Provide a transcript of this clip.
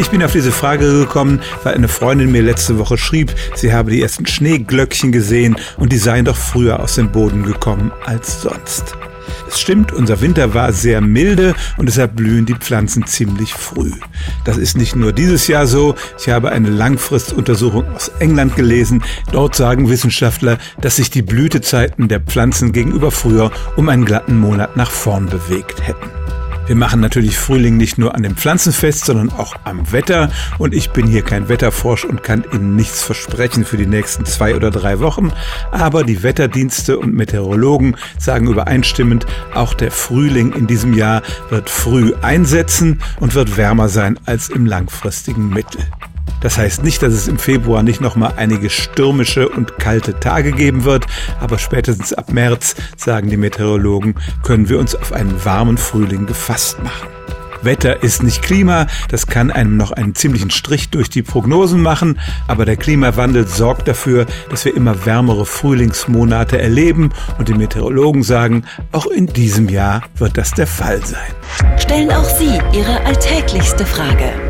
Ich bin auf diese Frage gekommen, weil eine Freundin mir letzte Woche schrieb, sie habe die ersten Schneeglöckchen gesehen und die seien doch früher aus dem Boden gekommen als sonst. Es stimmt, unser Winter war sehr milde und deshalb blühen die Pflanzen ziemlich früh. Das ist nicht nur dieses Jahr so. Ich habe eine Langfristuntersuchung aus England gelesen. Dort sagen Wissenschaftler, dass sich die Blütezeiten der Pflanzen gegenüber früher um einen glatten Monat nach vorn bewegt hätten. Wir machen natürlich Frühling nicht nur an dem Pflanzen fest, sondern auch am Wetter. Und ich bin hier kein Wetterfrosch und kann Ihnen nichts versprechen für die nächsten zwei oder drei Wochen. Aber die Wetterdienste und Meteorologen sagen übereinstimmend, auch der Frühling in diesem Jahr wird früh einsetzen und wird wärmer sein als im langfristigen Mittel. Das heißt nicht, dass es im Februar nicht nochmal einige stürmische und kalte Tage geben wird, aber spätestens ab März, sagen die Meteorologen, können wir uns auf einen warmen Frühling gefasst machen. Wetter ist nicht Klima, das kann einem noch einen ziemlichen Strich durch die Prognosen machen, aber der Klimawandel sorgt dafür, dass wir immer wärmere Frühlingsmonate erleben und die Meteorologen sagen, auch in diesem Jahr wird das der Fall sein. Stellen auch Sie Ihre alltäglichste Frage